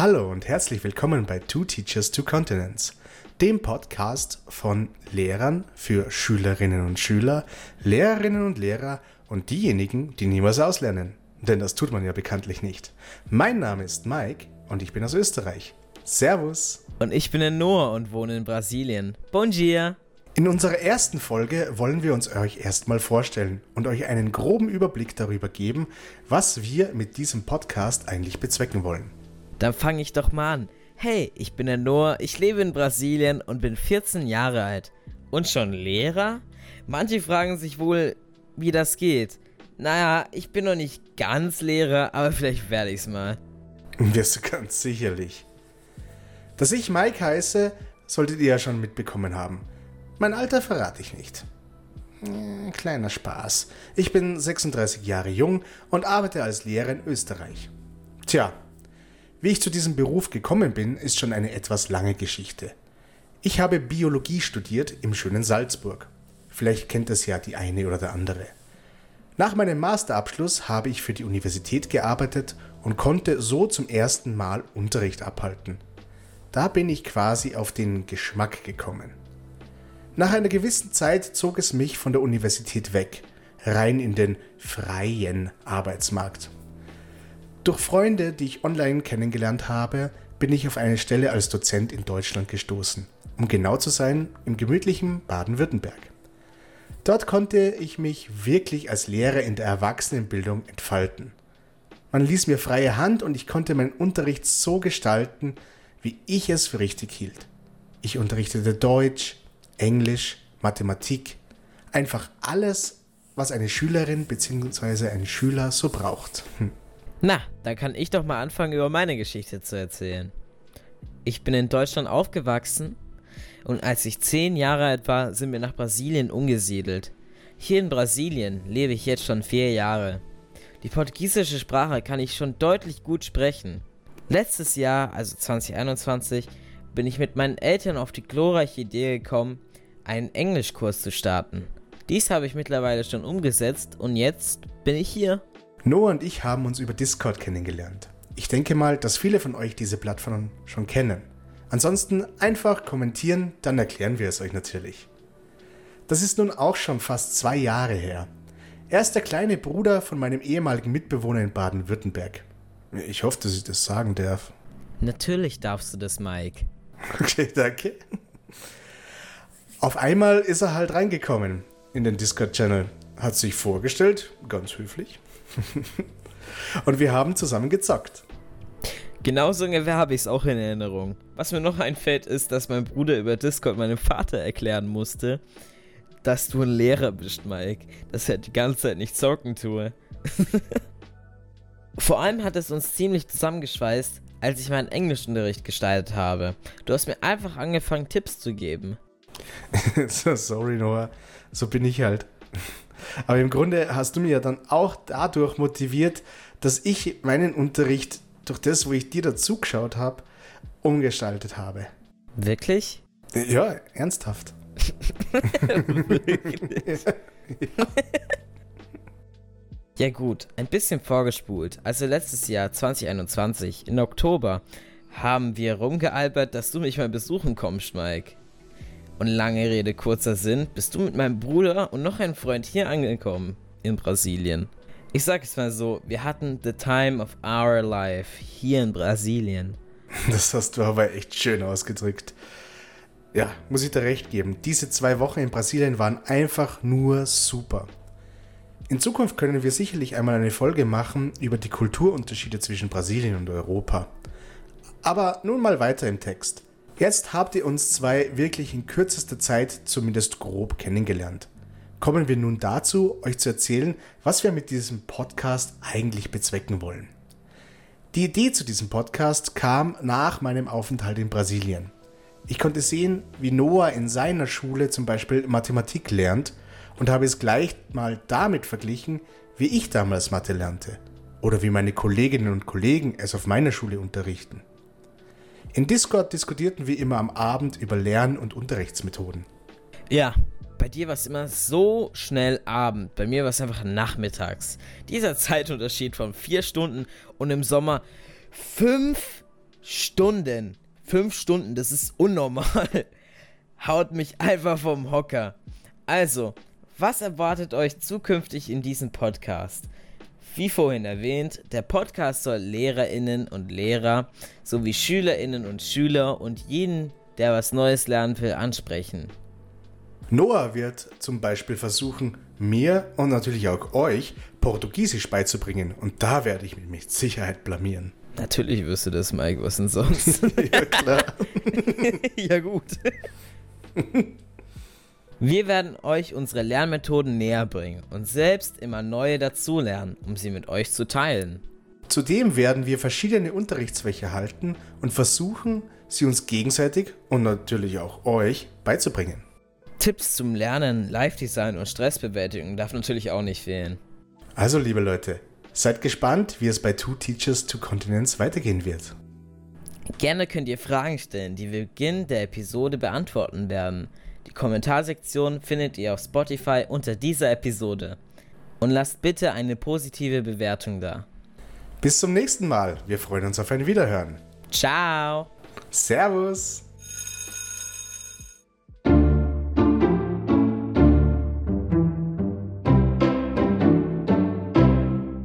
Hallo und herzlich willkommen bei Two Teachers, Two Continents, dem Podcast von Lehrern für Schülerinnen und Schüler, Lehrerinnen und Lehrer und diejenigen, die niemals auslernen. Denn das tut man ja bekanntlich nicht. Mein Name ist Mike und ich bin aus Österreich. Servus. Und ich bin der Noah und wohne in Brasilien. Bon dia. In unserer ersten Folge wollen wir uns euch erstmal vorstellen und euch einen groben Überblick darüber geben, was wir mit diesem Podcast eigentlich bezwecken wollen. Dann fange ich doch mal an. Hey, ich bin der Noah, ich lebe in Brasilien und bin 14 Jahre alt. Und schon Lehrer? Manche fragen sich wohl, wie das geht. Naja, ich bin noch nicht ganz Lehrer, aber vielleicht werde ich's mal. Wirst du ganz sicherlich. Dass ich Mike heiße, solltet ihr ja schon mitbekommen haben. Mein Alter verrate ich nicht. Äh, kleiner Spaß. Ich bin 36 Jahre jung und arbeite als Lehrer in Österreich. Tja, wie ich zu diesem Beruf gekommen bin, ist schon eine etwas lange Geschichte. Ich habe Biologie studiert im schönen Salzburg. Vielleicht kennt es ja die eine oder der andere. Nach meinem Masterabschluss habe ich für die Universität gearbeitet und konnte so zum ersten Mal Unterricht abhalten. Da bin ich quasi auf den Geschmack gekommen. Nach einer gewissen Zeit zog es mich von der Universität weg, rein in den freien Arbeitsmarkt. Durch Freunde, die ich online kennengelernt habe, bin ich auf eine Stelle als Dozent in Deutschland gestoßen, um genau zu sein, im gemütlichen Baden-Württemberg. Dort konnte ich mich wirklich als Lehrer in der Erwachsenenbildung entfalten. Man ließ mir freie Hand und ich konnte meinen Unterricht so gestalten, wie ich es für richtig hielt. Ich unterrichtete Deutsch, Englisch, Mathematik, einfach alles, was eine Schülerin bzw. ein Schüler so braucht. Hm. Na, dann kann ich doch mal anfangen, über meine Geschichte zu erzählen. Ich bin in Deutschland aufgewachsen und als ich zehn Jahre alt war, sind wir nach Brasilien umgesiedelt. Hier in Brasilien lebe ich jetzt schon vier Jahre. Die portugiesische Sprache kann ich schon deutlich gut sprechen. Letztes Jahr, also 2021, bin ich mit meinen Eltern auf die glorreiche Idee gekommen, einen Englischkurs zu starten. Dies habe ich mittlerweile schon umgesetzt und jetzt bin ich hier. Noah und ich haben uns über Discord kennengelernt. Ich denke mal, dass viele von euch diese Plattform schon kennen. Ansonsten einfach kommentieren, dann erklären wir es euch natürlich. Das ist nun auch schon fast zwei Jahre her. Er ist der kleine Bruder von meinem ehemaligen Mitbewohner in Baden-Württemberg. Ich hoffe, dass ich das sagen darf. Natürlich darfst du das, Mike. Okay, danke. Auf einmal ist er halt reingekommen in den Discord-Channel, hat sich vorgestellt, ganz höflich, und wir haben zusammen gezockt. Genauso ungefähr habe ich es auch in Erinnerung. Was mir noch einfällt, ist, dass mein Bruder über Discord meinem Vater erklären musste, dass du ein Lehrer bist, Mike. Dass er die ganze Zeit nicht zocken tue. Vor allem hat es uns ziemlich zusammengeschweißt, als ich meinen Englischunterricht gestaltet habe. Du hast mir einfach angefangen, Tipps zu geben. Sorry, Noah. So bin ich halt. Aber im Grunde hast du mir ja dann auch dadurch motiviert, dass ich meinen Unterricht durch das, wo ich dir dazugeschaut habe, umgestaltet habe. Wirklich? Ja, ernsthaft. Wirklich? ja. ja gut, ein bisschen vorgespult. Also letztes Jahr, 2021, im Oktober, haben wir rumgealbert, dass du mich mal besuchen kommst, Mike. Und lange Rede, kurzer Sinn, bist du mit meinem Bruder und noch einem Freund hier angekommen in Brasilien. Ich sag es mal so, wir hatten the time of our life hier in Brasilien. Das hast du aber echt schön ausgedrückt. Ja, muss ich dir recht geben. Diese zwei Wochen in Brasilien waren einfach nur super. In Zukunft können wir sicherlich einmal eine Folge machen über die Kulturunterschiede zwischen Brasilien und Europa. Aber nun mal weiter im Text. Jetzt habt ihr uns zwei wirklich in kürzester Zeit zumindest grob kennengelernt. Kommen wir nun dazu, euch zu erzählen, was wir mit diesem Podcast eigentlich bezwecken wollen. Die Idee zu diesem Podcast kam nach meinem Aufenthalt in Brasilien. Ich konnte sehen, wie Noah in seiner Schule zum Beispiel Mathematik lernt und habe es gleich mal damit verglichen, wie ich damals Mathe lernte oder wie meine Kolleginnen und Kollegen es auf meiner Schule unterrichten. In Discord diskutierten wir immer am Abend über Lern- und Unterrichtsmethoden. Ja, bei dir war es immer so schnell Abend. Bei mir war es einfach nachmittags. Dieser Zeitunterschied von vier Stunden und im Sommer fünf Stunden. Fünf Stunden, das ist unnormal. Haut mich einfach vom Hocker. Also, was erwartet euch zukünftig in diesem Podcast? Wie vorhin erwähnt, der Podcast soll Lehrerinnen und Lehrer sowie Schülerinnen und Schüler und jeden, der was Neues lernen will, ansprechen. Noah wird zum Beispiel versuchen, mir und natürlich auch euch Portugiesisch beizubringen. Und da werde ich mich mit Sicherheit blamieren. Natürlich wirst du das, Mike. Was denn sonst? ja, klar. ja, gut. Wir werden euch unsere Lernmethoden näher bringen und selbst immer neue dazulernen, um sie mit euch zu teilen. Zudem werden wir verschiedene Unterrichtsfächer halten und versuchen, sie uns gegenseitig und natürlich auch euch beizubringen. Tipps zum Lernen, Live-Design und Stressbewältigung darf natürlich auch nicht fehlen. Also, liebe Leute, seid gespannt, wie es bei Two Teachers, Two Continents weitergehen wird. Gerne könnt ihr Fragen stellen, die wir Beginn der Episode beantworten werden. Die Kommentarsektion findet ihr auf Spotify unter dieser Episode. Und lasst bitte eine positive Bewertung da. Bis zum nächsten Mal. Wir freuen uns auf ein Wiederhören. Ciao. Servus.